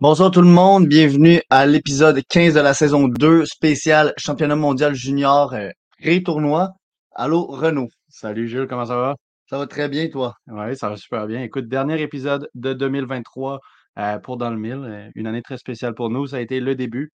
Bonsoir tout le monde, bienvenue à l'épisode 15 de la saison 2 spécial championnat mondial junior euh, pré-tournoi. Allô Renaud, Salut Jules, comment ça va? ça va très bien toi? Oui, ça va super bien. Écoute, dernier épisode de 2023 euh, pour Dans le Mille. euh, une année très spéciale pour nous. Ça a été le début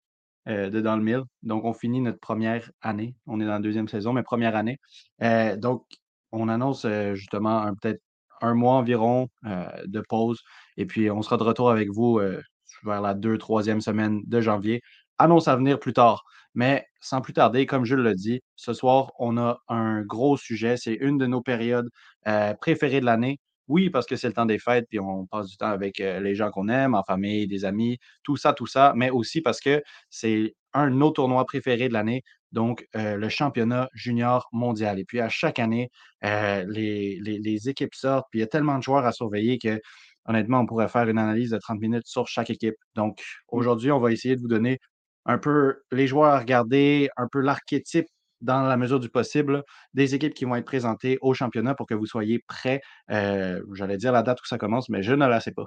euh, de Dans le Mille. Donc, on finit notre première année. On est dans la deuxième saison, mais première année. Euh, donc, on annonce euh, justement un- peut-être un mois environ euh, de pause. Et puis, on sera de retour avec vous euh, vers la deux, troisième semaine de janvier. Annonce à venir plus tard. Mais sans plus tarder, comme Jules l'a dit, ce soir, on a un gros sujet. C'est une de nos périodes euh, préférées de l'année. Oui, parce que c'est le temps des fêtes, puis on passe du temps avec euh, les gens qu'on aime, en famille, des amis, tout ça, tout ça, mais aussi parce que c'est un de nos tournois préférés de l'année, donc euh, le championnat junior mondial. Et puis à chaque année, les, les- les équipes sortent, puis il y a tellement de joueurs à surveiller que honnêtement, on pourrait faire une analyse de 30 minutes sur chaque équipe. Donc aujourd'hui, on va essayer de vous donner un peu les joueurs à regarder, un peu l'archétype dans la mesure du possible des équipes qui vont être présentées au championnat pour que vous soyez prêts. Euh, J'allais dire la date où ça commence, mais je ne la sais pas.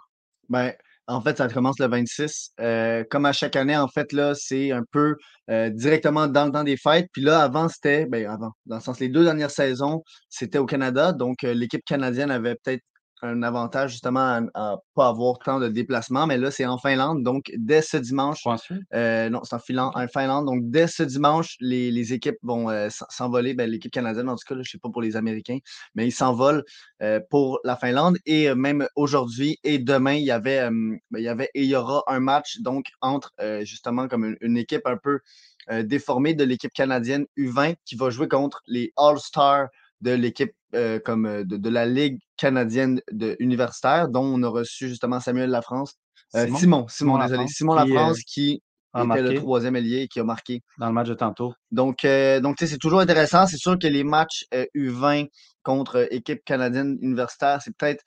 Ben, en fait, ça commence le 26. Euh, comme à chaque année, en fait, là, c'est un peu euh, directement dans le temps des fêtes. Puis là, avant, c'était, ben avant, dans le sens, les deux dernières saisons, c'était au Canada. Donc, euh, l'équipe canadienne avait peut-être un avantage justement à, à pas avoir tant de déplacements. Mais là, c'est en Finlande. Donc, dès ce dimanche? Euh, non, c'est en, Finlande, en Finlande. Donc, dès ce dimanche, les, les équipes vont euh, s'en- s'envoler. Ben, L'équipe canadienne, en tout cas, là, je ne sais pas pour les Américains, mais ils s'envolent euh, pour la Finlande. Et même aujourd'hui et demain, il y avait, ben, il y avait et il y aura un match donc entre justement comme une, une équipe un peu déformée de l'équipe canadienne U20 qui va jouer contre les All-Stars de l'équipe euh, comme euh, de, de la Ligue canadienne de, universitaire, dont on a reçu justement Samuel Lafrance. Euh, Simon? Simon, désolé. Lafrance, Simon qui, euh, Lafrance qui était le troisième ailier et qui a marqué. Dans le match de tantôt. Donc, donc c'est toujours intéressant. C'est sûr que les matchs euh, U20 contre équipe canadienne universitaire, c'est peut-être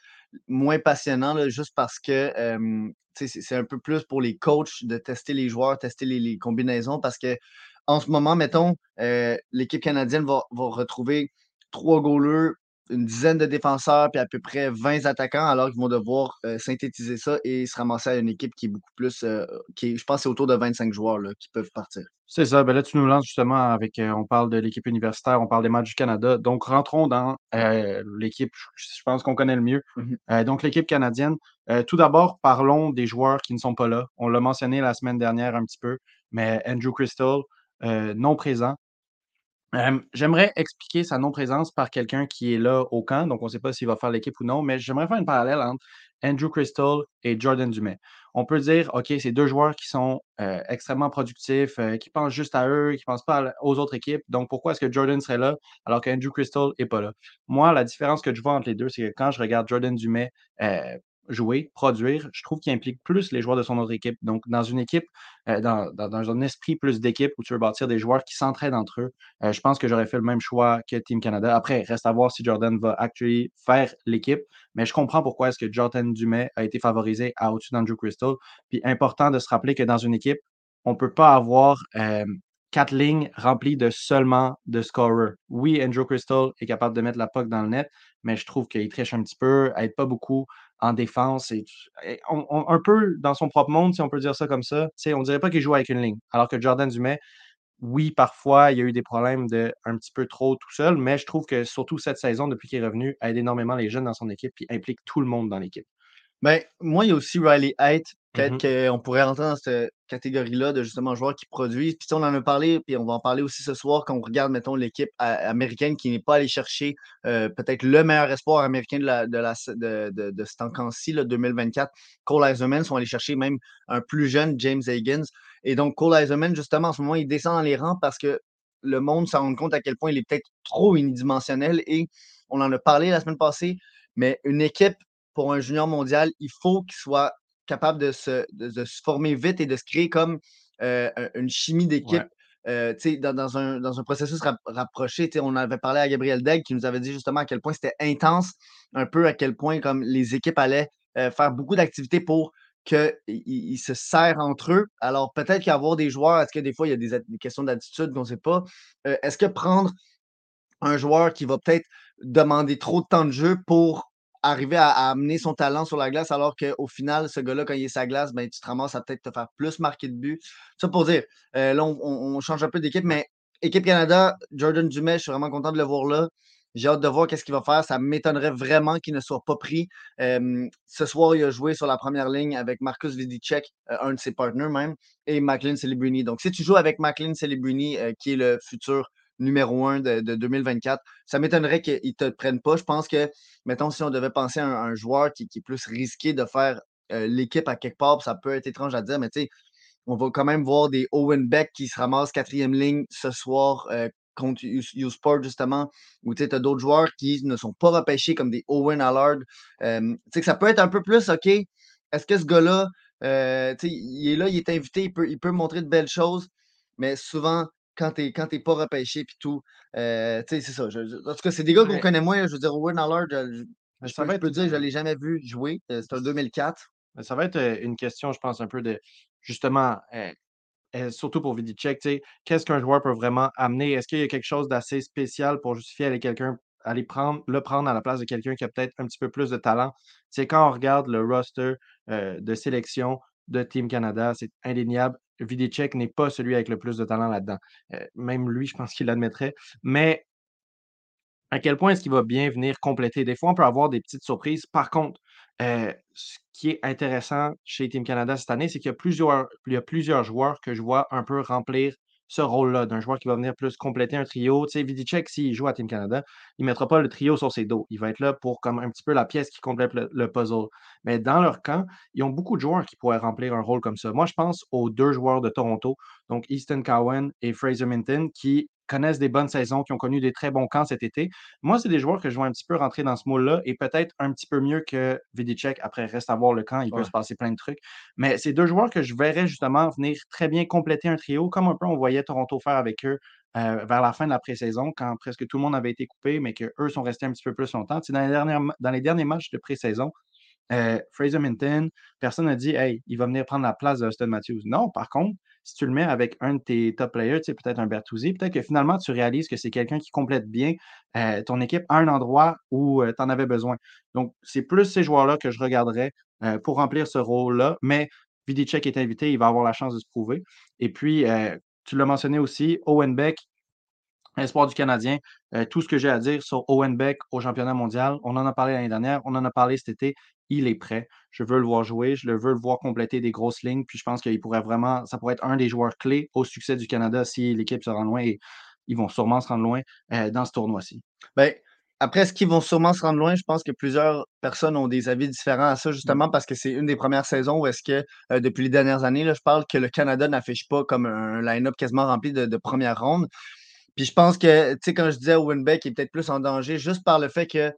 moins passionnant, là, juste parce que c'est c'est un peu plus pour les coachs de tester les joueurs, tester les, les combinaisons, parce que en ce moment, mettons, euh, l'équipe canadienne va, va retrouver trois goalers, une dizaine de défenseurs, puis à peu près 20 attaquants, alors qu'ils vont devoir euh, synthétiser ça et se ramasser à une équipe qui est beaucoup plus, euh, qui est- je pense que c'est autour de 25 joueurs là, qui peuvent partir. C'est ça. Ben là, tu nous lances justement avec, euh, on parle de l'équipe universitaire, on parle des matchs du Canada. Donc, rentrons dans l'équipe, je pense qu'on connaît le mieux. Euh, donc, l'équipe canadienne. Tout d'abord, parlons des joueurs qui ne sont pas là. On l'a mentionné la semaine dernière un petit peu, mais Andrew Crystal, non présent. J'aimerais expliquer sa non-présence par quelqu'un qui est là au camp, donc on ne sait pas s'il va faire l'équipe ou non, mais j'aimerais faire une parallèle entre Andrew Crystal et Jordan Dumais. On peut dire, OK, c'est deux joueurs qui sont euh, extrêmement productifs, euh, qui pensent juste à eux, qui ne pensent pas aux autres équipes. Donc, pourquoi est-ce que Jordan serait là alors qu'Andrew Crystal n'est pas là? Moi, la différence que je vois entre les deux, c'est que quand je regarde Jordan Dumais euh, jouer, produire, je trouve qu'il implique plus les joueurs de son autre équipe. Donc, dans une équipe, euh, dans, un esprit plus d'équipe où tu veux bâtir des joueurs qui s'entraident entre eux, euh, je pense que j'aurais fait le même choix que Team Canada. Après, reste à voir si Jordan va actually faire l'équipe, mais je comprends pourquoi est-ce que Jordan Dumais a été favorisé à au-dessus d'Andrew Crystal. Puis important de se rappeler que dans une équipe, on ne peut pas avoir euh, quatre lignes remplies de seulement de scorers. Oui, Andrew Crystal est capable de mettre la puck dans le net, mais je trouve qu'il triche un petit peu, aide pas beaucoup en défense. Et, un peu dans son propre monde, si on peut dire ça comme ça. On dirait pas qu'il joue avec une ligne. Alors que Jordan Dumais, oui, parfois, il y a eu des problèmes de un petit peu trop tout seul, mais je trouve que surtout cette saison, depuis qu'il est revenu, aide énormément les jeunes dans son équipe et implique tout le monde dans l'équipe. Ben, moi, il y a aussi Riley Height. Peut-être Mhm. qu'on pourrait rentrer dans cette catégorie-là de justement joueurs qui produisent. Puis on en a parlé, puis on va en parler aussi ce soir quand on regarde, mettons, l'équipe américaine qui n'est pas allée chercher euh, peut-être le meilleur espoir américain de, la, de, la, de, de, là, 2024. Cole Eiserman sont allés chercher même un plus jeune James Higgins. Et donc, Cole Eiserman, justement, en ce moment, il descend dans les rangs parce que le monde s'en rend compte à quel point il est peut-être trop unidimensionnel. Et on en a parlé la semaine passée, mais une équipe pour un junior mondial, il faut qu'il soit capable de se, de, se former vite et de se créer comme euh, une chimie d'équipe. Euh, dans, dans, un, dans un processus rapproché, on avait parlé à Gabriel Degg qui nous avait dit justement à quel point c'était intense, un peu à quel point comme les équipes allaient faire beaucoup d'activités pour qu'ils se serrent entre eux. Alors, peut-être qu'avoir des joueurs, est-ce que des fois, il y a des, des questions d'attitude qu'on ne sait pas? est-ce que prendre un joueur qui va peut-être demander trop de temps de jeu pour arriver à, amener son talent sur la glace, alors qu'au final, ce gars-là, quand il est sa glace, ben, tu te ramasses à peut-être te faire plus marquer de buts. Ça pour dire, euh, là, on, change un peu d'équipe, mais équipe Canada, Jordan Dumais, je suis vraiment content de le voir là. J'ai hâte de voir qu'est-ce qu'il va faire. Ça m'étonnerait vraiment qu'il ne soit pas pris. ce soir, il a joué sur la première ligne avec Marcus Vidicek, euh, un de ses partenaires même, et McLean Celebrini. Donc, si tu joues avec McLean Celebrini, euh, qui est le futur numéro un de, 2024. Ça m'étonnerait qu'ils ne te prennent pas. Je pense que, mettons, si on devait penser à un, joueur qui, est plus risqué de faire euh, l'équipe à quelque part, ça peut être étrange à dire, mais tu sais, on va quand même voir des Owen Beck qui se ramassent quatrième ligne ce soir euh, contre U-Sport, justement, ou tu as d'autres joueurs qui ne sont pas repêchés comme des Owen Allard. Euh, tu sais que ça peut être un peu plus, OK, est-ce que ce gars-là, il est là, il est invité, il peut, il peut montrer de belles choses, mais souvent, quand tu n'es pas repêché puis tout. Euh, c'est ça. en tout cas, c'est des gars qu'on connaît moins. Je veux dire, Owen Allard, je, je, peux, dire, je ne l'ai jamais vu jouer. Euh, c'est un 2004. Ça va être euh, une question, je pense, un peu de justement, surtout pour Vidicek, qu'est-ce qu'un joueur peut vraiment amener? Est-ce qu'il y a quelque chose d'assez spécial pour justifier aller quelqu'un aller prendre, le prendre à la place de quelqu'un qui a peut-être un petit peu plus de talent? C'est quand on regarde le roster de sélection de Team Canada, c'est indéniable. Vidicek n'est pas celui avec le plus de talent là-dedans. Euh, même lui, je pense qu'il l'admettrait. Mais à quel point est-ce qu'il va bien venir compléter? Des fois, on peut avoir des petites surprises. Par contre, euh, ce qui est intéressant chez Team Canada cette année, c'est qu'il y y a plusieurs joueurs que je vois un peu remplir ce rôle-là, d'un joueur qui va venir plus compléter un trio. Tu sais, Vidicek, s'il joue à Team Canada, il ne mettra pas le trio sur ses dos. Il va être là pour comme un petit peu la pièce qui complète le, puzzle. Mais dans leur camp, ils ont beaucoup de joueurs qui pourraient remplir un rôle comme ça. Moi, je pense aux deux joueurs de Toronto, donc Easton Cowan et Fraser Minton, qui connaissent des bonnes saisons, qui ont connu des très bons camps cet été. Moi, c'est des joueurs que je vois un petit peu rentrer dans ce moule-là et peut-être un petit peu mieux que Vidicek. Après, reste à voir le camp, il peut se passer plein de trucs. Mais c'est deux joueurs que je verrais justement venir très bien compléter un trio, comme un peu on voyait Toronto faire avec eux euh, vers la fin de la pré-saison, quand presque tout le monde avait été coupé, mais qu'eux sont restés un petit peu plus longtemps. dans, les dernières, dans les derniers matchs de pré-saison, euh, Fraser Minton, personne n'a dit Hey, il va venir prendre la place de Austin Matthews. Non, par contre, si tu le mets avec un de tes top players, tu sais, peut-être un Bertuzzi, peut-être que finalement, tu réalises que c'est quelqu'un qui complète bien euh, ton équipe à un endroit où euh, tu en avais besoin. Donc, c'est plus ces joueurs-là que je regarderais euh, pour remplir ce rôle-là. Mais Vidicek est invité, il va avoir la chance de se prouver. Et puis, tu l'as mentionné aussi, Owen Beck, espoir du Canadien. tout ce que j'ai à dire sur Owen Beck au championnat mondial, on en a parlé l'année dernière, on en a parlé cet été il est prêt. Je veux le voir jouer, je le veux le voir compléter des grosses lignes. Puis je pense qu'il pourrait vraiment, ça pourrait être un des joueurs clés au succès du Canada si l'équipe se rend loin et ils vont sûrement se rendre loin euh, dans ce tournoi-ci. Bien, après, ce qu'ils vont sûrement se rendre loin? Je pense que plusieurs personnes ont des avis différents à ça, justement, parce que c'est une des premières saisons où est-ce que, euh, depuis les dernières années, là, je parle que le Canada n'affiche pas comme un line-up quasiment rempli de, de première ronde. Puis je pense que, tu sais, quand je disais Winbeck est peut-être plus en danger, juste par le fait que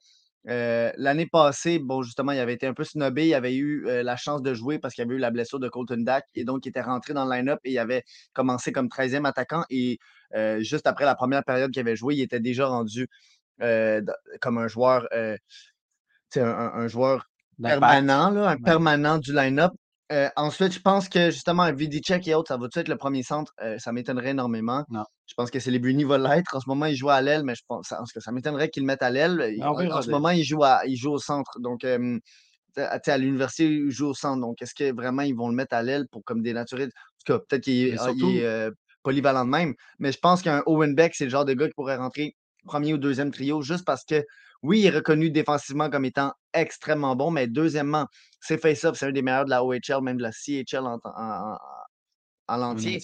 euh, l'année passée, bon, justement, il avait été un peu snobé. Il avait eu euh, la chance de jouer parce qu'il avait eu la blessure de Colton Dack et donc il était rentré dans le line-up et il avait commencé comme 13e attaquant. Et euh, juste après la première période qu'il avait joué, il était déjà rendu comme un joueur, un, un, joueur permanent, un permanent du line-up. Euh, ensuite, je pense que justement, Vidicek et autres, ça va être le premier centre? Euh, ça m'étonnerait énormément. Non. Je pense que c'est les Bruni va l'être. En ce moment, il joue à l'aile, mais je pense, que ça m'étonnerait qu'ils le mettent à l'aile. En, ce moment, il joue, à, il joue au centre. Donc, à l'université, il joue au centre. Donc, est-ce que vraiment ils vont le mettre à l'aile pour comme dénaturer? En tout cas, peut-être qu'il est, ah, euh, polyvalent de même. Mais je pense qu'un Owen Beck, c'est le genre de gars qui pourrait rentrer premier ou deuxième trio juste parce que oui, il est reconnu défensivement comme étant extrêmement bon, mais deuxièmement, c'est face-up, c'est un des meilleurs de la OHL, même de la CHL en, en, en l'entier.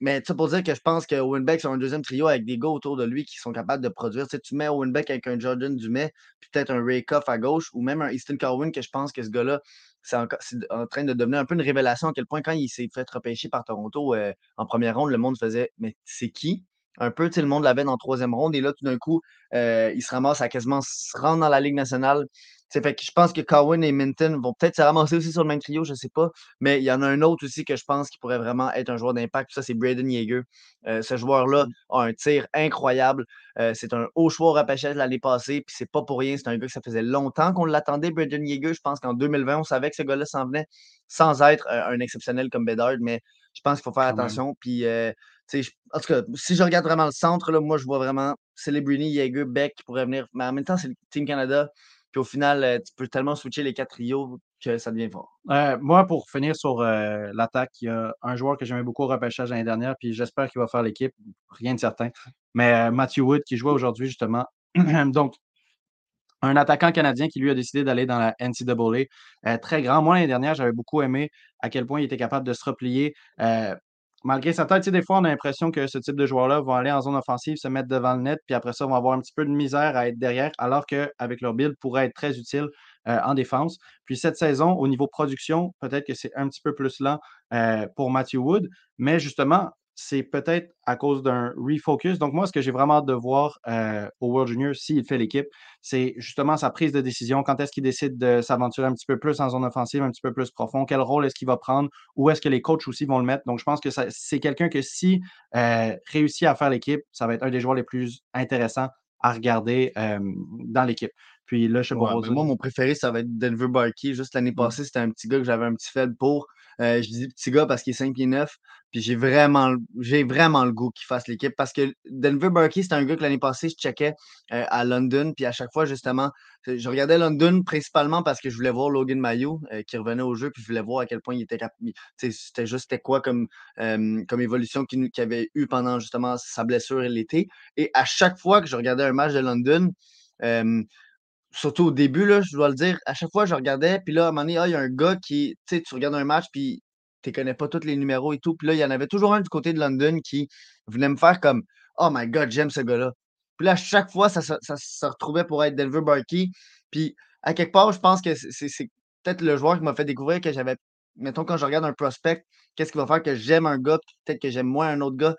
mais ça pour dire que je pense que Owen Beck, c'est un deuxième trio avec des gars autour de lui qui sont capables de produire. Tu, tu mets Owen Beck avec un Jordan Dumais, puis peut-être un Ray Cuff à gauche, ou même un Easton Cowan, que je pense que ce gars-là, c'est en, train de devenir un peu une révélation à quel point quand il s'est fait repêcher par Toronto euh, en première ronde, le monde faisait Mais c'est qui? Un peu, tu sais, le monde l'avait dans troisième ronde et là, tout d'un coup, euh, il se ramasse à quasiment se rendre dans la Ligue nationale. Sais, fait que je pense que Cowan et Minton vont peut-être se ramasser aussi sur le même trio, je sais pas. Mais il y en a un autre aussi que je pense qui pourrait vraiment être un joueur d'impact. Ça, c'est Braden Yeager. Euh, ce joueur-là Mmh. a un tir incroyable. Euh, c'est un haut choix au repêchage l'année passée, puis c'est pas pour rien. C'est un gars que ça faisait longtemps qu'on l'attendait, Braden Yeager. Je pense qu'en 2020, on savait que ce gars-là s'en venait sans être un exceptionnel comme Bedard, mais je pense qu'il faut faire attention. Puis, euh, en tout cas, si je regarde vraiment le centre, là, moi, je vois vraiment Celebrity, Yeager, Beck qui pourrait venir. Mais en même temps, c'est le Team Canada. Puis au final, euh, tu peux tellement switcher les quatre trios que ça devient fort. Euh, moi, pour finir sur euh, l'attaque, il y a un joueur que j'aimais beaucoup au repêchage l'année dernière, puis j'espère qu'il va faire l'équipe. Rien de certain. Mais Matthew Wood qui jouait aujourd'hui, justement. Donc, un attaquant canadien qui lui a décidé d'aller dans la NCAA. Très grand. Moi, l'année dernière, j'avais beaucoup aimé à quel point il était capable de se replier. Malgré sa sais, des fois, on a l'impression que ce type de joueurs-là vont aller en zone offensive, se mettre devant le net, puis après ça, vont avoir un petit peu de misère à être derrière, alors qu'avec leur build, pourrait être très utile euh, en défense. Puis cette saison, au niveau production, peut-être que c'est un petit peu plus lent euh, pour Matthew Wood, mais justement, c'est peut-être à cause d'un refocus. Donc, moi, ce que j'ai vraiment hâte de voir euh, au World Junior, s'il fait l'équipe, c'est justement sa prise de décision. Quand est-ce qu'il décide de s'aventurer un petit peu plus en zone offensive, un petit peu plus profond? Quel rôle est-ce qu'il va prendre? Où est-ce que les coachs aussi vont le mettre? Donc, je pense que c'est quelqu'un que si euh, réussit à faire l'équipe, ça va être un des joueurs les plus intéressants à regarder euh, dans l'équipe. Puis là, je sais pas, Ouais, moi, mon préféré, ça va être Denver Barkey. Juste l'année Mm. passée, c'était un petit gars que j'avais un petit faible pour. Euh, je dis petit gars parce qu'il est 5 pieds 9. Puis j'ai vraiment, j'ai vraiment le goût qu'il fasse l'équipe. Parce que Denver Barkey, c'était un gars que l'année passée, je checkais euh, à London. Puis à chaque fois, justement, je regardais London principalement parce que je voulais voir Logan Mayo euh, qui revenait au jeu. Puis je voulais voir à quel point il était capable. C'était juste quoi comme, comme évolution qu'il avait eu pendant justement sa blessure l'été. Et à chaque fois que je regardais un match de London, surtout au début, là, je dois le dire, à chaque fois, je regardais, puis là, à un moment donné, ah, il y a un gars qui, tu sais, tu regardes un match, puis tu connais pas tous les numéros et tout. Puis là, il y en avait toujours un du côté de London qui venait me faire comme Oh my God, j'aime ce gars-là. Puis là, à chaque fois, ça, ça se retrouvait pour être Denver Barkey. Puis à quelque part, je pense que c'est peut-être le joueur qui m'a fait découvrir que j'avais, mettons, quand je regarde un prospect, qu'est-ce qui va faire que j'aime un gars, peut-être que j'aime moins un autre gars.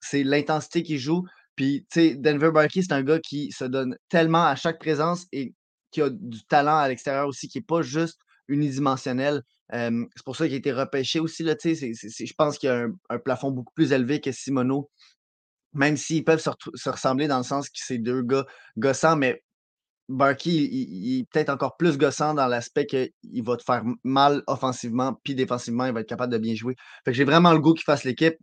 C'est l'intensité qu'il joue. Puis, tu sais, Denver Barkey, c'est un gars qui se donne tellement à chaque présence et qui a du talent à l'extérieur aussi, qui n'est pas juste unidimensionnel. C'est pour ça qu'il a été repêché aussi. Là, c'est- je pense qu'il y a un, plafond beaucoup plus élevé que Simono, même s'ils peuvent se, ressembler dans le sens que c'est deux gars gossants, mais Barkey, il est peut-être encore plus gossant dans l'aspect qu'il va te faire mal offensivement, puis défensivement, il va être capable de bien jouer. Fait que j'ai vraiment le goût qu'il fasse l'équipe.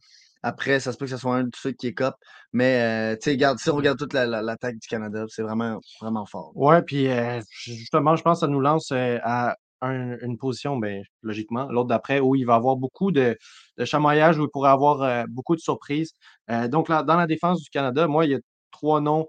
Après, ça se peut que ce soit un de ceux qui écope. Mais, euh, tu sais, regarde, si on regarde toute la- la- l'attaque du Canada, c'est vraiment, vraiment fort. Ouais, puis euh, justement, je pense que ça nous lance euh, à un- une position, ben, logiquement, l'autre d'après, où il va avoir beaucoup de, de où il pourrait avoir beaucoup de surprises. Donc, là, dans la défense du Canada, moi, il y a trois noms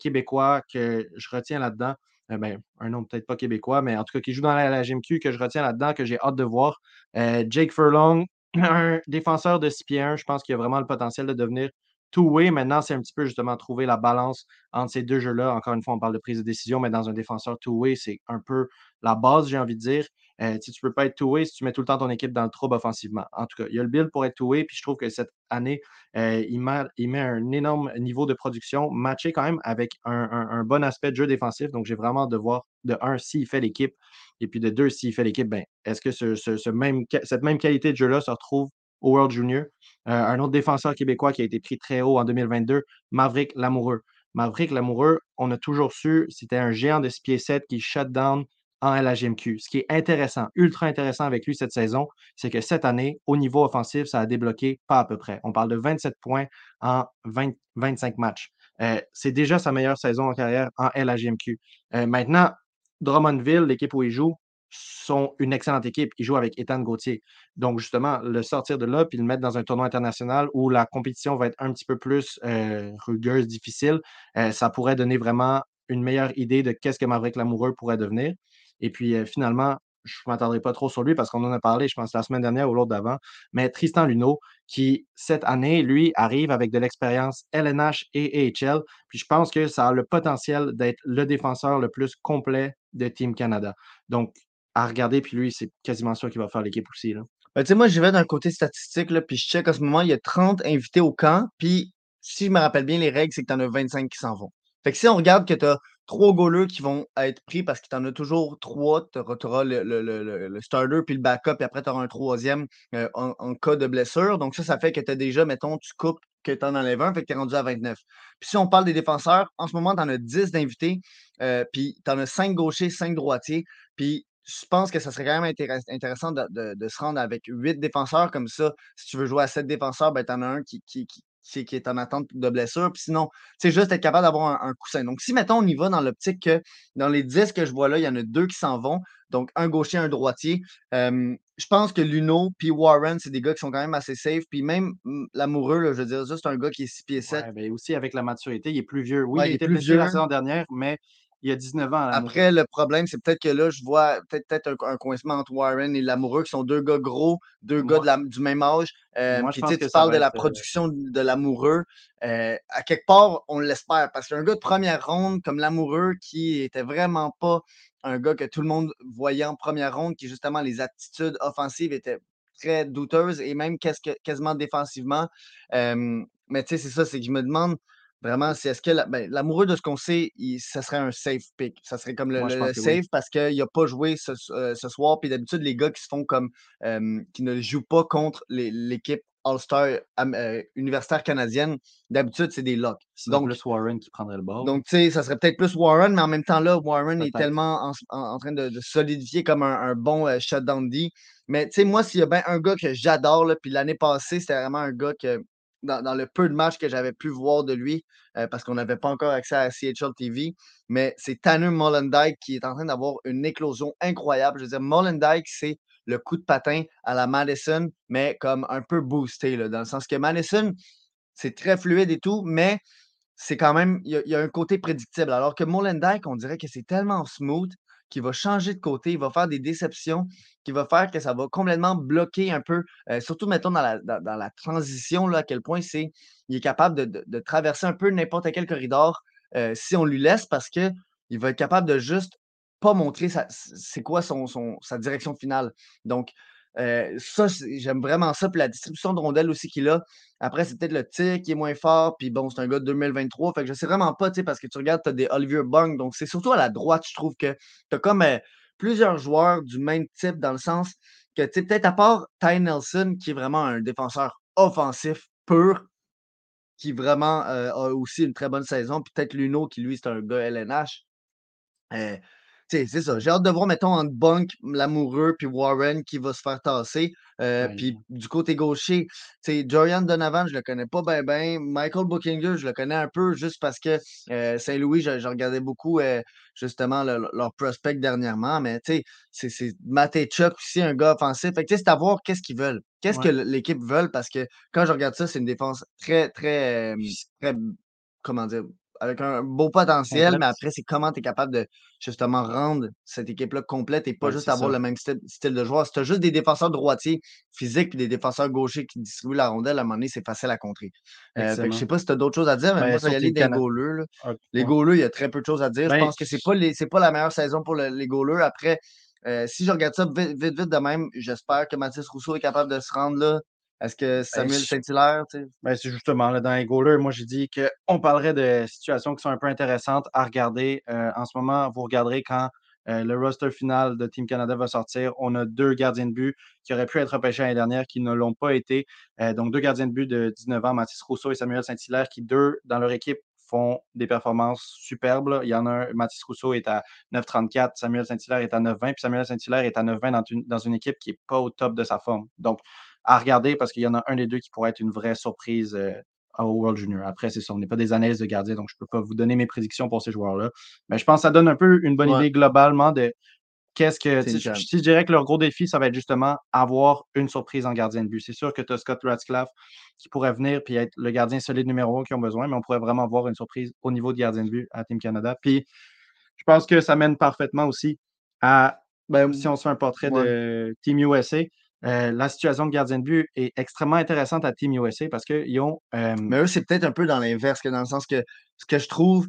québécois que je retiens là-dedans. Ben, un nom peut-être pas québécois, mais en tout cas qui joue dans la, la GMQ, que je retiens là-dedans, que j'ai hâte de voir. Jake Furlong, un défenseur de 6 pieds 1, je pense qu'il a vraiment le potentiel de devenir two-way. Maintenant, c'est un petit peu justement trouver la balance entre ces deux jeux-là. Encore une fois, on parle de prise de décision, mais dans un défenseur two-way, c'est un peu la base, j'ai envie de dire. Euh, tu ne peux pas être two-way si tu mets tout le temps ton équipe dans le trouble offensivement. En tout cas, il y a le build pour être two-way, puis je trouve que cette année, euh, il, met, un énorme niveau de production, matché quand même avec un bon aspect de jeu défensif. Donc, j'ai vraiment hâte de voir, de un, s'il fait l'équipe, et puis de deux, s'il fait l'équipe, ben, est-ce que ce, cette même qualité de jeu-là se retrouve au World Junior? Euh, un autre défenseur québécois qui a été pris très haut en 2022, Maverick Lamoureux. Maverick Lamoureux, on a toujours su, c'était un géant de 6 pieds 7 qui shut down en LHMQ. Ce qui est intéressant, ultra intéressant avec lui cette saison, c'est que cette année, au niveau offensif, ça a débloqué pas à peu près. On parle de 27 points en 20, 25 matchs. Euh, c'est déjà sa meilleure saison en carrière en LHMQ. Euh, maintenant, Drummondville, l'équipe où il joue, sont une excellente équipe. Ils jouent avec Ethan Gauthier. Donc, justement, le sortir de là puis le mettre dans un tournoi international où la compétition va être un petit peu plus euh, rugueuse, difficile, euh, ça pourrait donner vraiment une meilleure idée de qu'est-ce que Maverick Lamoureux pourrait devenir. Et puis, euh, finalement, je ne m'attendrai pas trop sur lui parce qu'on en a parlé, je pense, la semaine dernière ou l'autre d'avant. Mais Tristan Luneau, qui, cette année, lui, arrive avec de l'expérience LNH et AHL. Puis je pense que ça a le potentiel d'être le défenseur le plus complet de Team Canada. Donc, à regarder, puis lui, c'est quasiment sûr qu'il va faire l'équipe aussi. Là. Ben, tu sais, moi, je vais d'un côté statistique, puis je check en ce moment, il y a 30 invités au camp, puis si je me rappelle bien, les règles, c'est que tu en as 25 qui s'en vont. Fait que si on regarde que tu as trois goalers qui vont être pris parce que tu en as toujours trois, tu auras le, le, le, starter puis le backup, et après tu auras un troisième euh, en, cas de blessure. Donc ça, ça fait que tu as déjà, mettons, tu coupes que tu en enlèves un, fait que tu es rendu à 29. Puis si on parle des défenseurs, en ce moment, tu en as 10 d'invités, euh, puis tu en as 5 gauchers, 5 droitiers, puis je pense que ça serait quand même intéressant de, de, de, se rendre avec 8 défenseurs comme ça. Si tu veux jouer à 7 défenseurs, ben, tu en as un qui, qui est en attente de blessure. Puis sinon, c'est juste être capable d'avoir un, coussin. Donc, si, mettons, on y va dans l'optique que dans les 10 que je vois là, il y en a deux qui s'en vont. Donc, un gaucher, un droitier. je pense que Luno puis Warren, c'est des gars qui sont quand même assez safe. Puis même l'amoureux, je veux dire, juste un gars qui est 6 pieds 7. Ouais, ben aussi, avec la maturité, il est plus vieux. Oui, il, était plus vieux la saison dernière, mais il y a 19 ans. Après, le problème, c'est peut-être que là, je vois peut-être peut un, coincement entre Warren et l'amoureux, qui sont deux gars gros, deux gars de la, du même âge. Euh, puis tu parles de la euh, production de l'amoureux. Euh, à quelque part, on l'espère, parce qu'un gars de première ronde comme l'amoureux, qui était vraiment pas un gars que tout le monde voyait en première ronde, qui justement, les attitudes offensives étaient très douteuses et même quasiment défensivement. mais tu sais, c'est ça, c'est que je me demande Vraiment, c'est est-ce que ben, l'amoureux de ce qu'on sait, ça serait un safe pick? Ça serait comme le, safe parce qu'il n'a pas joué ce, euh, soir. Puis d'habitude, les gars qui se font comme qui ne jouent pas contre l'équipe All-Star euh, universitaire canadienne, d'habitude, c'est des locks. C'est donc plus Warren qui prendrait le bord. Donc, tu sais, ça serait peut-être plus Warren, mais en même temps, là, Warren est tellement en, train de, solidifier comme un, bon euh, shutdown D. Mais tu sais, moi, s'il y a bien un gars que j'adore, puis l'année passée, c'était vraiment un gars que dans, le peu de matchs que j'avais pu voir de lui, euh, parce qu'on n'avait pas encore accès à CHL TV, mais c'est Tanner Mollendijk qui est en train d'avoir une éclosion incroyable. Je veux dire, Mollendijk, c'est le coup de patin à la Madison, mais comme un peu boosté, dans le sens que Madison, c'est très fluide et tout, mais c'est quand même, il y, a un côté prédictible. Alors que Mollendijk, on dirait que c'est tellement smooth qui va changer de côté, il va faire des déceptions, qui va faire que ça va complètement bloquer un peu, euh, surtout mettons dans la, transition, là, à quel point c'est, il est capable de, traverser un peu n'importe quel corridor euh, si on lui laisse parce qu'il va être capable de juste pas montrer c'est quoi son, sa direction finale. Donc, euh, ça, j'aime vraiment ça. Puis la distribution de rondelles aussi qu'il a. Après, c'est peut-être le tir qui est moins fort. Puis bon, c'est un gars de 2023. Fait que je sais vraiment pas, tu sais, parce que tu regardes, tu as des Olivier Bung. Donc, c'est surtout à la droite, je trouve que tu as comme euh, plusieurs joueurs du même type dans le sens que, tu sais, peut-être à part Ty Nelson, qui est vraiment un défenseur offensif pur, qui vraiment euh, a aussi une très bonne saison. Puis peut-être Luno, qui lui, c'est un gars LNH c'est ça. J'ai hâte de voir, mettons, entre Bunk, l'amoureux, puis Warren qui va se faire tasser. Euh, puis du côté gaucher, Jorian Donovan, je le connais pas bien, bien. Michael Bookinger, je le connais un peu juste parce que euh, Saint-Louis, je, regardais beaucoup euh, justement leur prospect dernièrement. Mais tu sais, c'est Chuck aussi, un gars offensif. Fait que c'est à voir qu'est-ce qu'ils veulent. Qu'est-ce que l'équipe veut parce que quand je regarde ça, c'est une défense très, très, très, comment dire, avec un beau potentiel, mais après, c'est comment tu es capable de justement rendre cette équipe-là complète et pas juste avoir le même style, de joueur. Si tu as juste des défenseurs droitiers physiques et des défenseurs gauchers qui distribuent la rondelle, à un moment donné, c'est facile à contrer. Euh, je sais pas si tu as d'autres choses à dire, mais ben, moi, ça y aller des goalers. Ah, les goalers, il y a très peu de choses à dire. je ben, pense que c'est pas, pas la meilleure saison pour les goalers. Après, euh, si je regarde ça vite, vite, vite de même, j'espère que Mathis Rousseau est capable de se rendre là. Est-ce que ben, Samuel Saint-Hilaire, tu sais? Ben, c'est justement là, dans les goalers, moi j'ai dit qu'on parlerait de situations qui sont un peu intéressantes à regarder. Euh, en ce moment, vous regarderez quand euh, le roster final de Team Canada va sortir. On a deux gardiens de but qui auraient pu être repêchés l'année dernière, qui ne l'ont pas été. Euh, donc, deux gardiens de but de 19 ans, Mathis Rousseau et Samuel Saint-Hilaire, qui, deux, dans leur équipe, font des performances superbes. Il y en a un, Mathis Rousseau est à 9,34, Samuel Saint-Hilaire est à 9,20, puis Samuel Saint-Hilaire est à 9,20 dans une, dans une équipe qui n'est pas au top de sa forme. Donc, à regarder parce qu'il y en a un des deux qui pourrait être une vraie surprise euh, au World Junior. Après, c'est ça, on n'est pas des analystes de gardiens, donc je ne peux pas vous donner mes prédictions pour ces joueurs-là. Mais je pense que ça donne un peu une bonne idée globalement de qu'est-ce que. Je, dirais que leur gros défi, ça va être justement avoir une surprise en gardien de but. C'est sûr que tu as Scott Ratcliffe qui pourrait venir puis être le gardien solide numéro un qu'ils ont besoin, mais on pourrait vraiment avoir une surprise au niveau de gardien de but à Team Canada. Puis je pense que ça mène parfaitement aussi à, ben, si on se fait un portrait de Team USA, euh, la situation de gardien de but est extrêmement intéressante à Team USA parce qu'ils ont. Euh, mais eux, c'est peut-être un peu dans l'inverse, que dans le sens que ce que je trouve,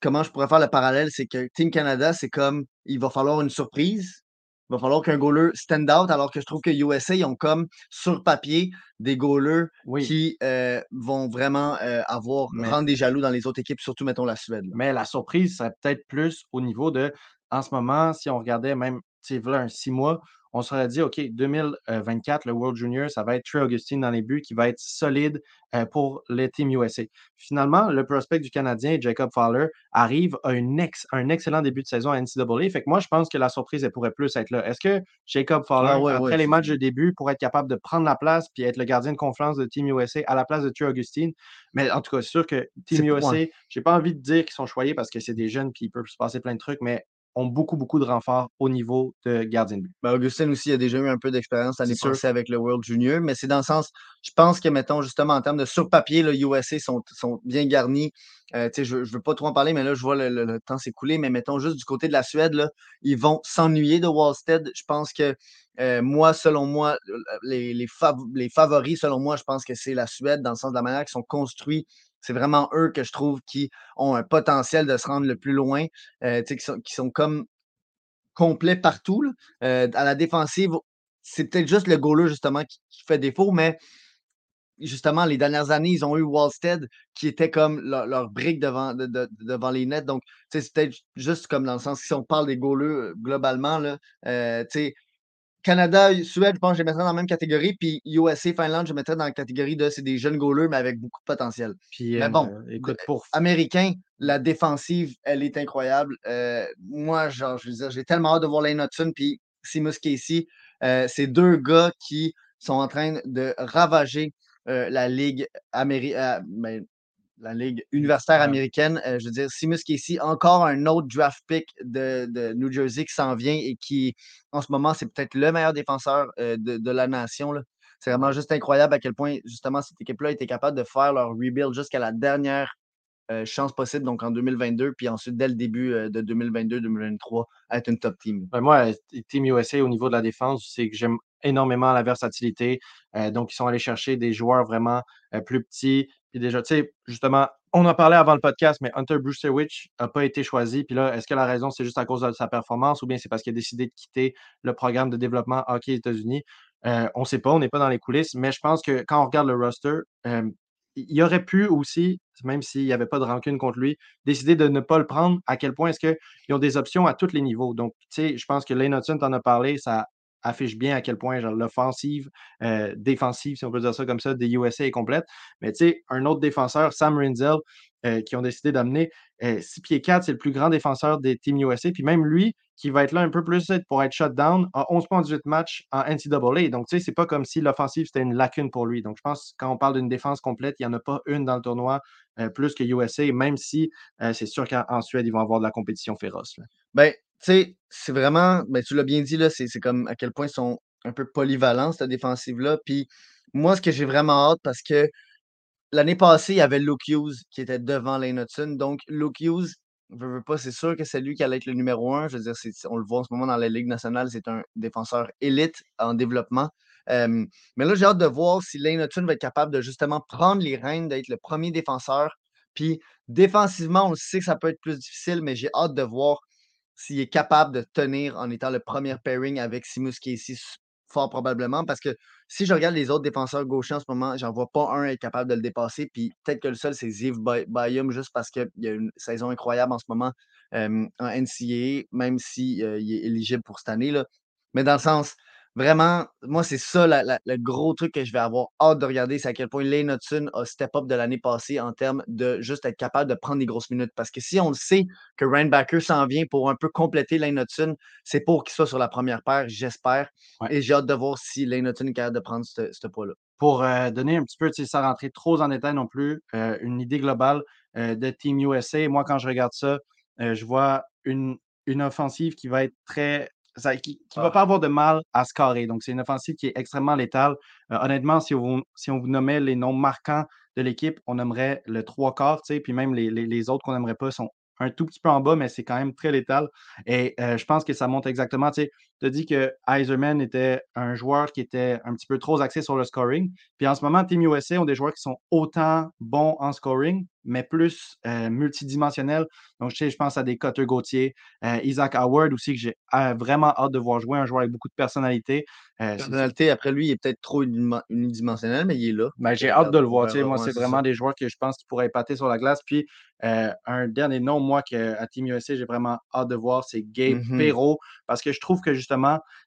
comment je pourrais faire le parallèle, c'est que Team Canada, c'est comme il va falloir une surprise. va falloir qu'un goaler stand out, alors que je trouve que USA, ils ont comme sur papier des goalers Oui. qui euh, vont vraiment avoir, Mais- rendre des jaloux dans les autres équipes, surtout, mettons, la Suède. là. Mais la surprise serait peut-être plus au niveau de, en ce moment, si on regardait même, tu sais, voilà, un six mois, on se serait dit, OK, 2024, le World Junior, ça va être Trey Augustine dans les buts, qui va être solide euh, pour les Team USA. Finalement, le prospect du Canadien, Jacob Fowler, arrive à ex- un excellent début de saison à NCAA. Fait que moi, je pense que la surprise, elle pourrait plus être là. Est-ce que Jacob Fowler, ouais, après ouais, les matchs de début, pourrait être capable de prendre la place puis être le gardien de confiance de Team USA à la place de Trey Augustine? Mais en tout cas, c'est sûr que Team USA, j'ai pas envie de dire qu'ils sont choyés parce que c'est des jeunes puis il peut se passer plein de trucs, mais ont beaucoup, beaucoup de renforts au niveau de gardien de but. Ben, Augustin aussi a déjà eu un peu d'expérience sûr. passée avec le World Junior, mais c'est dans le sens, je pense que, mettons, justement, en termes de sur-papier, le USA sont, sont bien garnis. Euh, je ne veux pas trop en parler, mais là, je vois le, le- le temps s'écouler. Mais mettons, juste du côté de la Suède, là, ils vont s'ennuyer de Wallstead. Je pense que, euh, moi, selon moi, les, les, fav- les favoris, selon moi, je pense que c'est la Suède, dans le sens de la manière qu'ils sont construits. C'est vraiment eux que je trouve qui ont un potentiel de se rendre le plus loin, euh, qui sont, qui sont comme complets partout. Euh, à la défensive, c'est peut-être juste le goaler, justement, qui, fait défaut, mais justement, les dernières années, ils ont eu Wallstead qui était comme leur, brique devant, de- de- devant les nets. Donc, c'est peut-être juste comme dans le sens, si on parle des goalers euh, globalement, là, euh, Canada, Suède, je pense que je les mettrais dans la même catégorie. Puis USA, Finlande, je mettrais dans la catégorie de c'est des jeunes goalers, mais avec beaucoup de potentiel. Puis, Mais euh, bon, écoute, pour Américain, la défensive, elle est incroyable. Euh, moi, genre, je veux dire, j'ai tellement hâte de voir Lane Hudson puis Seamus Casey. Euh, c'est deux gars qui sont en train de ravager euh, la Ligue améri- euh, ben, la Ligue universitaire américaine. Euh, je veux dire, Seamus Casey, encore un autre draft pick de, de New Jersey qui s'en vient et qui, en ce moment, c'est peut-être le meilleur défenseur euh, de, de la nation. C'est vraiment juste incroyable à quel point, justement, cette équipe-là était capable de faire leur rebuild jusqu'à la dernière euh, chance possible, donc en 2022, puis ensuite, dès le début de 2022-2023, être une top team. Ben, moi, Team USA, au niveau de la défense, c'est que j'aime énormément la versatilité. Donc, ils sont allés chercher des joueurs vraiment plus petits. Puis déjà, tu sais, justement, on en parlait avant le podcast, mais Hunter Brewsterwich n'a pas été choisi. Puis là, est-ce que la raison, c'est juste à cause de sa performance ou bien c'est parce qu'il a décidé de quitter le programme de développement hockey États-Unis? Euh, on ne sait pas, on n'est pas dans les coulisses, mais je pense que quand on regarde le roster, il aurait pu aussi, même s'il n'y avait pas de rancune contre lui, décider de ne pas le prendre. À quel point est-ce qu'ils ont des options à tous les niveaux? Donc, tu sais, je pense que Lane Hudson t'en a parlé, ça affiche bien à quel point l'offensive, euh, défensive, si on peut dire ça comme ça, des USA est complète. Mais tu sais, un autre défenseur, Sam Rinzel, euh, qui ont décidé d'amener 6 pieds 4, c'est le plus grand défenseur des Team USA. Puis même lui, qui va être là un peu plus pour être shut down, a 11 points en 18 matchs en NCAA. Donc, tu sais, c'est pas comme si l'offensive, c'était une lacune pour lui. Donc, je pense que quand on parle d'une défense complète, il n'y en a pas une dans le tournoi euh, plus que USA, même si euh, c'est sûr qu'en en Suède, ils vont avoir de la compétition féroce. Ben, sais, c'est vraiment, ben, tu l'as bien dit, c'est comme à quel point ils sont un peu polyvalents, cette défensive-là. Puis moi, ce que j'ai vraiment hâte, parce que l'année passée, il y avait Luke Hughes qui était devant Lane Hudson. Donc, Luke Hughes, je veux pas, c'est sûr que c'est lui qui allait être le numéro un. Je veux dire, c'est- on le voit en ce moment dans la Ligue nationale, c'est un défenseur élite en développement. Mais là, j'ai hâte de voir si Lane Hudson va être capable de justement prendre les rênes, d'être le premier défenseur. Puis défensivement, on sait que ça peut être plus difficile, mais j'ai hâte de voir s'il est capable de tenir en étant le premier pairing avec Simus Casey, s- fort probablement. Parce que si je regarde les autres défenseurs gauchers en ce moment, j'en vois pas un être capable de le dépasser. Puis peut-être que le seul, c'est Ziv Bay- Bayum, juste parce qu'il y a une saison incroyable en ce moment euh, en NCAA, même s'il est éligible pour cette année. Là. Mais dans le sens, vraiment, moi, c'est ça la- la- le gros truc que je vais avoir hâte de regarder, c'est à quel point Lane Hudson a step up de l'année passée en termes de juste être capable de prendre des grosses minutes. Parce que si on le sait que Ryan Backer s'en vient pour un peu compléter Lane Hudson, c'est pour qu'il soit sur la première paire, j'espère. Ouais. Et j'ai hâte de voir si Lane Hudson est capable de prendre ce poids-là. pour euh, donner un petit peu, tu sais, sans rentrer trop en détail non plus, euh, une idée globale euh, de Team USA. Moi, quand je regarde ça, je vois une, une offensive qui va être très. Ça- qui ne va Ah. pas avoir de mal à se carrer. Donc, c'est une offensive qui est extrêmement létale. Euh, honnêtement, si on, si on vous nommait les noms marquants de l'équipe, on aimerait le trois quarts, tu sais, puis même les, les- les autres qu'on n'aimerait pas sont un tout petit peu en bas, mais c'est quand même très létal. Et euh, je pense que ça montre exactement, tu sais, tu as dit que Eiserman était un joueur qui était un petit peu trop axé sur le scoring. Puis en ce moment, Team USA ont des joueurs qui sont autant bons en scoring mais plus euh, multidimensionnel. Donc, je, sais, je pense à des Cutter Gauthier, euh, Isaac Howard aussi, que j'ai euh, vraiment hâte de voir jouer, un joueur avec beaucoup de personnalité. personnalité, après lui, il est peut-être trop unidimensionnel, mais il est là. Ben, j'ai hâte de le voir. Moi, c'est vraiment des joueurs que je pense qui pourraient épater sur la glace. Puis, un dernier nom, moi, que, à Team USA, j'ai vraiment hâte de voir, c'est Gabe mm-hmm. Perrault, parce que je trouve que justement,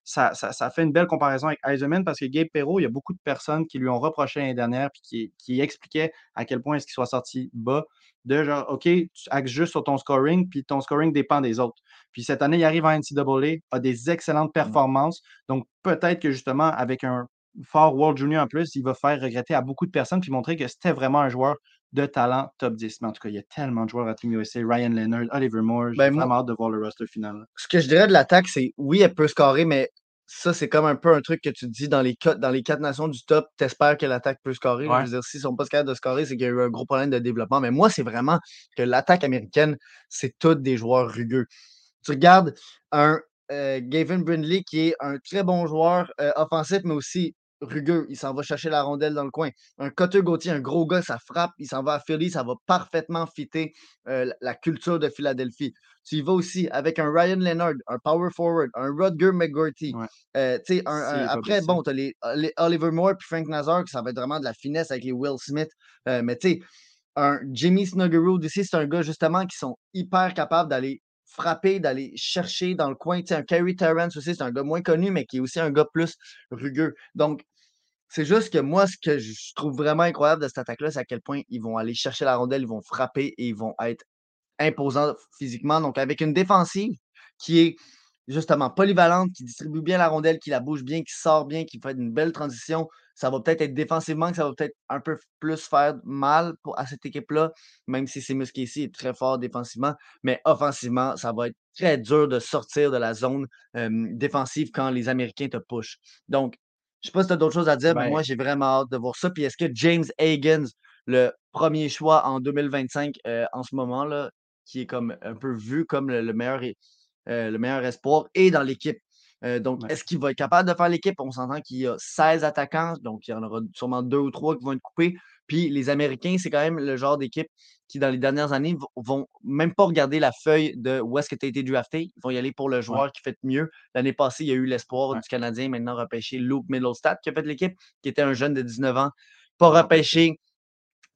ça, ça, fait une belle comparaison avec Eisenman, parce que Gabe Perrault, il y a beaucoup de personnes qui lui ont reproché l'année dernière, puis qui, qui expliquaient à quel point est-ce qu'il soit sorti bas de genre, OK, tu axes juste sur ton scoring, puis ton scoring dépend des autres. Puis cette année, il arrive en NCAA, a des excellentes performances. Donc peut-être que justement, avec un fort World Junior en plus, il va faire regretter à beaucoup de personnes, puis montrer que c'était vraiment un joueur de talent top 10. Mais en tout cas, il y a tellement de joueurs à Team USA, Ryan Leonard, Oliver Moore. J'ai ben, vraiment hâte de voir le roster final. Ce que je dirais de l'attaque, c'est oui, elle peut scorer, mais ça, c'est comme un peu un truc que tu dis dans les, dans les quatre nations du top, t'espères que l'attaque peut scorer. Je veux dire, s'ils sont pas capables de scorer, c'est qu'il y a eu un gros problème de développement. Mais moi, c'est vraiment que l'attaque américaine, c'est tous des joueurs rugueux. Tu regardes un euh, Gavin Brindley qui est un très bon joueur euh, offensif, mais aussi rugueux. Il s'en va chercher la rondelle dans le coin. Un Cotter Gauthier, un gros gars, ça frappe. Il s'en va à Philly. Ça va parfaitement fitter euh, la culture de Philadelphie. Tu y vas aussi avec un Ryan Leonard, un power forward, un Rutger McGorty. Euh, après, bon, tu as les, Oliver Moore et Frank Nazar, ça va être vraiment de la finesse avec les Will Smith. Euh, mais tu sais, un Jimmy Snuggerud ici, c'est un gars justement qui sont hyper capables d'aller frapper, d'aller chercher dans le coin. Tu sais, un Kerry Terrence aussi, c'est un gars moins connu, mais qui est aussi un gars plus rugueux. Donc, c'est juste que moi, ce que je trouve vraiment incroyable de cette attaque-là, c'est à quel point ils vont aller chercher la rondelle, ils vont frapper et ils vont être imposants physiquement. Donc, avec une défensive qui est justement polyvalente, qui distribue bien la rondelle, qui la bouge bien, qui sort bien, qui fait une belle transition, ça va peut-être être défensivement que ça va peut-être un peu plus faire mal pour, à cette équipe-là, même si c'est ici est très fort défensivement. Mais offensivement, ça va être très dur de sortir de la zone défensive quand les Américains te pushent. Donc, je ne sais pas si tu as d'autres choses à dire, mais ben moi, j'ai vraiment hâte de voir ça. Puis est-ce que James Higgins, le premier choix en 2025 euh, en ce moment, là, qui est comme un peu vu comme le, meilleur, euh, le meilleur espoir, est dans l'équipe? Euh, donc, est-ce qu'il va être capable de faire l'équipe? On s'entend qu'il y a 16 attaquants, donc il y en aura sûrement deux ou trois qui vont être coupés. Puis les Américains, c'est quand même le genre d'équipe qui, dans les dernières années, vont même pas regarder la feuille de où est-ce que tu as été drafté. Ils vont y aller pour le joueur qui fait mieux. L'année passée, il y a eu l'espoir du Canadien, maintenant repêché Luke Middlestad, qui a fait l'équipe, qui était un jeune de 19 ans, pas repêché,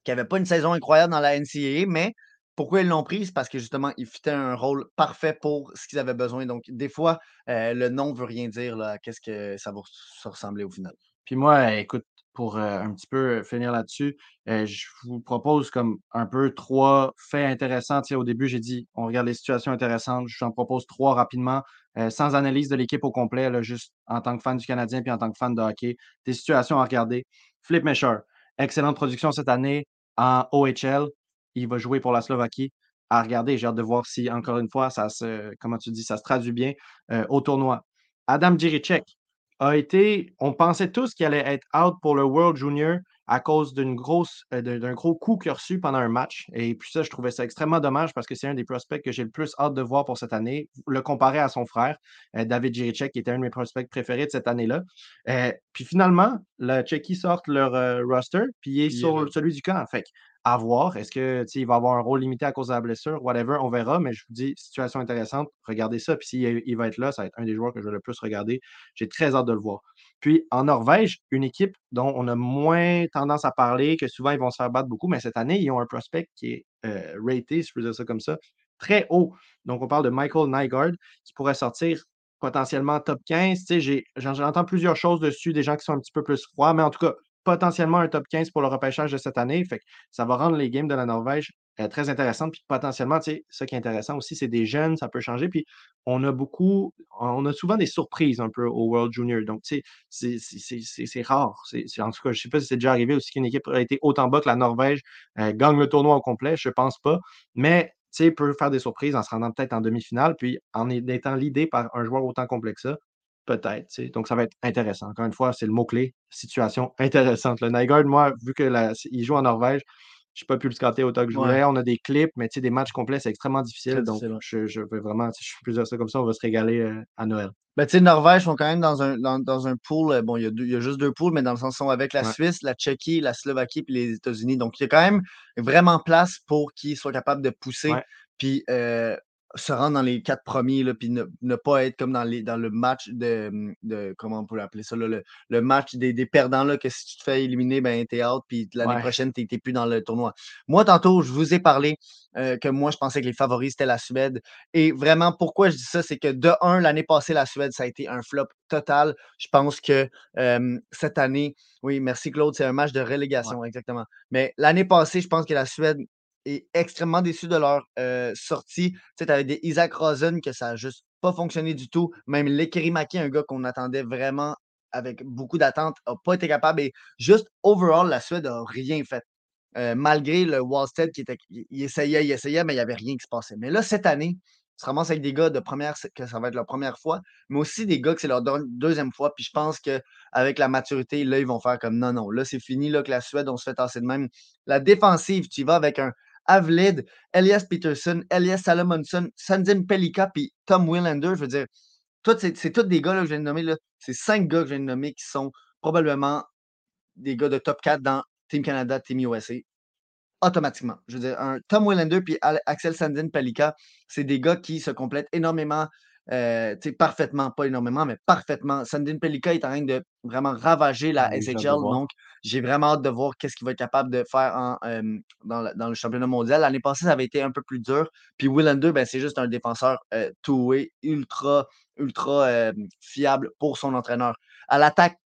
qui n'avait pas une saison incroyable dans la NCAA, mais pourquoi ils l'ont pris? C'est parce que justement, il fitait un rôle parfait pour ce qu'ils avaient besoin. Donc, des fois, euh, le nom ne veut rien dire. Qu'est-ce que ça va ressembler au final? Puis moi, écoute, pour euh, un petit peu finir là-dessus, euh, je vous propose comme un peu trois faits intéressants. au début, j'ai dit on regarde les situations intéressantes. J'en propose trois rapidement, euh, sans analyse de l'équipe au complet, juste en tant que fan du Canadien puis en tant que fan de hockey. Des situations à regarder. Flip Mesher, excellente production cette année en OHL. Il va jouer pour la Slovaquie. À regarder, j'ai hâte de voir si, encore une fois, ça se, comment tu dis, ça se traduit bien au tournoi. Adam Jiricek, a été, on pensait tous qu'il allait être out pour le World Junior à cause d'une grosse, euh, d'un gros coup qu'il a reçu pendant un match. Et puis ça, je trouvais ça extrêmement dommage parce que c'est un des prospects que j'ai le plus hâte de voir pour cette année, le comparer à son frère, euh, David Jiricek, qui était un de mes prospects préférés de cette année-là. Euh, puis finalement, le Tchéquie sort leur roster, puis il est sur celui du camp. Fait à voir. Est-ce qu'il va avoir un rôle limité à cause de la blessure? Whatever, on verra. Mais je vous dis, situation intéressante. Regardez ça. Puis s'il il va être là, ça va être un des joueurs que je vais le plus regarder. J'ai très hâte de le voir. Puis en Norvège, une équipe dont on a moins tendance à parler, que souvent ils vont se faire battre beaucoup, mais cette année, ils ont un prospect qui est euh, raté, si je peux ça comme ça, très haut. Donc on parle de Michael Nygaard qui pourrait sortir potentiellement top 15. J'entends plusieurs choses dessus, des gens qui sont un petit peu plus froids, mais en tout cas, potentiellement un top 15 pour le repêchage de cette année. Fait ça va rendre les games de la Norvège euh, très intéressantes. Puis potentiellement, ce qui est intéressant aussi, c'est des jeunes, ça peut changer. Puis on a beaucoup, on a souvent des surprises un peu au World Junior. Donc, tu sais, c'est rare. en tout cas, je ne sais pas si c'est déjà arrivé aussi qu'une équipe a été autant bas que la Norvège euh, gagne le tournoi au complet. Je ne pense pas. Mais tu sais, peut faire des surprises en se rendant peut-être en demi-finale, puis en étant l'idée par un joueur autant complexe que ça. Peut-être. Donc, ça va être intéressant. Encore une fois, c'est le mot-clé. Situation intéressante. Le Nygaard, moi, vu qu'il joue en Norvège, j'ai pas pu le scotter autant que je Ouais. voulais. On a des clips, mais tu sais, des matchs complets, c'est extrêmement difficile. Donc, je, je vais vraiment, si je peux dire ça comme ça, on va se régaler euh, à Noël. Ben, tu sais, Norvège sont quand même dans un, dans, dans un pool. euh, Bon, il y, y a juste deux pools, mais dans le sens, ils sont avec la Ouais. Suisse, la Tchéquie, la Slovaquie puis les États-Unis. Donc, il y a quand même vraiment place pour qu'ils soient capables de pousser puis euh, se rendre dans les quatre premiers, là, puis ne, ne pas être comme dans, les, dans le match de, hum, de. Comment on peut appeler ça, là, le, le match des, des perdants, là, que si tu te fais éliminer, ben, t'es out, puis l'année Ouais. prochaine, t'es plus dans le tournoi. Moi, tantôt, je vous ai parlé euh, que moi, je pensais que les favoris, c'était la Suède. Et vraiment, pourquoi je dis ça, c'est que de un, l'année passée, la Suède, ça a été un flop total. Je pense que euh, cette année, oui, merci Claude, c'est un match de relégation, exactement. Mais l'année passée, je pense que la Suède est extrêmement déçue de leur sortie. Tu sais, tu avais des Isaac Rosen que ça n'a juste pas fonctionné du tout. Même Lekerimaki, un gars qu'on attendait vraiment avec beaucoup d'attentes, n'a pas été capable. Et juste, overall, la Suède n'a rien fait. Malgré le Wallstead qui était. Il essayait, il essayait, mais il n'y avait rien qui se passait. Mais là, cette année, tu te avec des gars de première, que ça va être leur première fois, mais aussi des gars que c'est leur deux- deuxième fois. Puis je pense qu'avec la maturité, là, ils vont faire comme non, non, là, c'est fini, là, que la Suède, on se fait tasser de même. La défensive, tu y vas avec un Avlid, Elias Peterson, Elias Salomonson, Sandim Pelika, puis Tom Willander. Je veux dire, c'est tous des gars que je viens de nommer. C'est cinq gars que je viens de nommer qui sont probablement des gars de top 4 dans Team Canada, Team USA automatiquement. Je veux dire, Tom Willander puis Axel Sandin Palika, c'est des gars qui se complètent énormément, euh, parfaitement, pas énormément, mais parfaitement. Sandin Pelika est en train de vraiment ravager la Oui, hâte de SHL, donc j'ai vraiment hâte de voir qu'est-ce qu'il va être capable de faire en, euh, dans, le, dans le championnat mondial. L'année passée, ça avait été un peu plus dur. Puis Willander, ben, c'est juste un défenseur euh, two-way, ultra, ultra fiable pour son entraîneur. À l'attaque,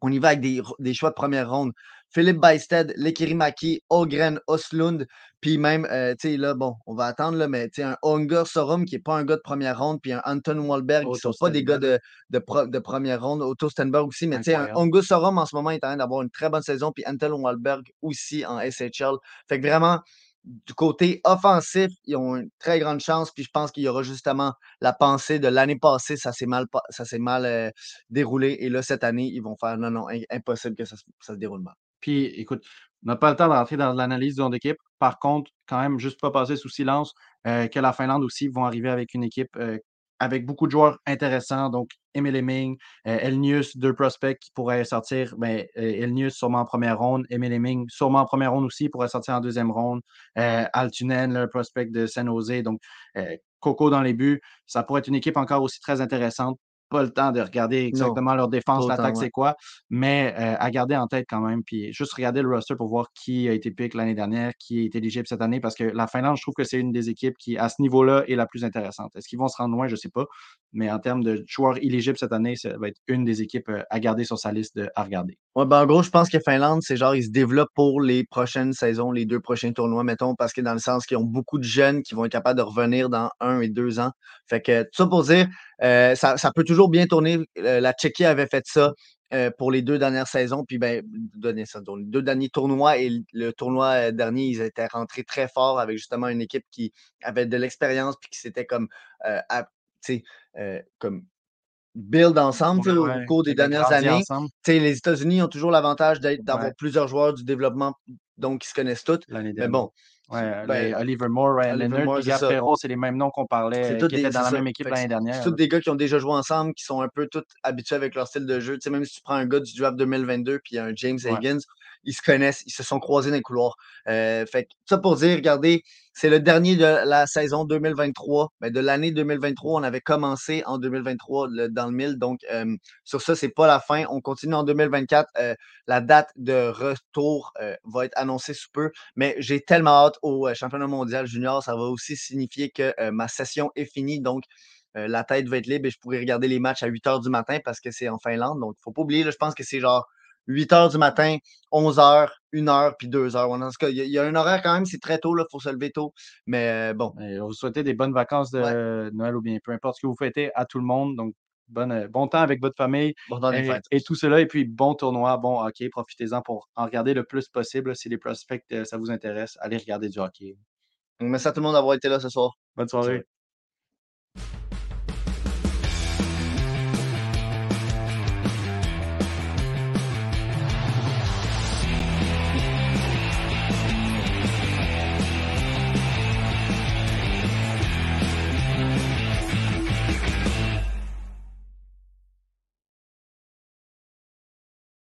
on y va avec des, des choix de première ronde. Philippe Bysted, Lekirimaki, Ogren, Oslund, puis même, euh, tu sais, là, bon, on va attendre, là, mais tu sais, un Unger Sorum qui n'est pas un gars de première ronde, puis un Anton Wahlberg qui ne sont pas des gars de, de, pro- de première ronde. Otto Stenberg aussi, mais tu sais, un Sorum en ce moment est en train d'avoir une très bonne saison, puis Anton Wahlberg aussi en SHL. Fait que vraiment, du côté offensif, ils ont une très grande chance, puis je pense qu'il y aura justement la pensée de l'année passée, ça s'est mal, euh, déroulé, et là, cette année, ils vont faire non, non, im- impossible que ça, se- déroule mal. Puis, écoute, on n'a pas le temps d'entrer dans l'analyse du d'équipe. Par contre, quand même, juste pas passer sous silence euh, que la Finlande aussi vont arriver avec une équipe euh, avec beaucoup de joueurs intéressants. Donc, Emil Heming, euh, Elnius, deux prospects qui pourraient sortir. Ben, euh, Elnius sûrement en première ronde, Emil Heming sûrement en première ronde aussi, pourrait sortir en deuxième ronde. Euh, Altunen, le prospect de San Jose. Donc, euh, Coco dans les buts. Ça pourrait être une équipe encore aussi très intéressante. Pas le temps de regarder exactement leur défense, l'attaque, ouais. c'est quoi, mais euh, à garder en tête quand même. Puis juste regarder le roster pour voir qui a été pick l'année dernière, qui est éligible cette année, parce que la Finlande, je trouve que c'est une des équipes qui, à ce niveau-là, est la plus intéressante. Est-ce qu'ils vont se rendre loin? Je ne sais pas. Mais en termes de joueurs éligibles cette année, ça va être une des équipes euh, à garder sur sa liste de, à regarder. Ouais, ben en gros, je pense que Finlande, c'est genre, ils se développent pour les prochaines saisons, les deux prochains tournois, mettons, parce que dans le sens qu'ils ont beaucoup de jeunes qui vont être capables de revenir dans un et deux ans. Fait que, tout ça pour dire, euh, ça, ça peut toujours bien tourner. Euh, la Tchéquie avait fait ça euh, pour les deux dernières saisons, puis ben, donner ça, donc, les deux derniers tournois et le- tournoi euh, dernier, ils étaient rentrés très fort avec justement une équipe qui avait de l'expérience, puis qui s'était comme, euh, à- tu sais, euh, comme build ensemble Ouais, au cours des dernières années. les États-Unis ont toujours l'avantage d'être- d'avoir Ouais. plusieurs joueurs du développement, donc qui se connaissent tous. Mais bon, Ouais, ben, Oliver Moore, Ryan Leonard, Moore, puis c'est les mêmes noms qu'on parlait, c'est tous qui des, étaient dans la ça. même équipe l'année dernière. c'est tous des gars qui ont déjà joué ensemble, qui sont un peu tous habitués avec leur style de jeu. Tu sais, même si tu prends un gars du draft 2022 puis un James Ouais. Higgins, ils se connaissent, ils se sont croisés dans les couloirs. Euh, fait que ça pour dire, regardez, c'est le dernier de la saison 2023. Mais de l'année 2023, on avait commencé en 2023 le- dans le mille. Donc, euh, sur ça, c'est pas la fin. On continue en 2024. Euh, la date de retour euh, va être annoncée sous peu. Mais j'ai tellement hâte au championnat mondial junior. Ça va aussi signifier que ma session est finie. Donc, la tête va être libre et je pourrai regarder les matchs à 8 h du matin parce que c'est en Finlande. Donc, il ne faut pas oublier, je pense que c'est genre 8 h du matin, 11 h, 1 h, puis 2 h. En tout cas, il y, a- il y a un horaire quand même, c'est très tôt, il faut se lever tôt. Mais euh, bon, Et vous souhaite des bonnes vacances de Noël ou bien peu importe ce que vous fêtez à tout le monde. Donc, bonne, euh, bon temps avec votre famille bon temps des et, fêtes. et tout cela. Et puis, bon tournoi, bon hockey. Profitez-en pour en regarder le plus possible. Si les prospects, euh, ça vous intéresse, allez regarder du hockey. Donc, merci à tout le monde d'avoir été là ce soir. Bonne soirée.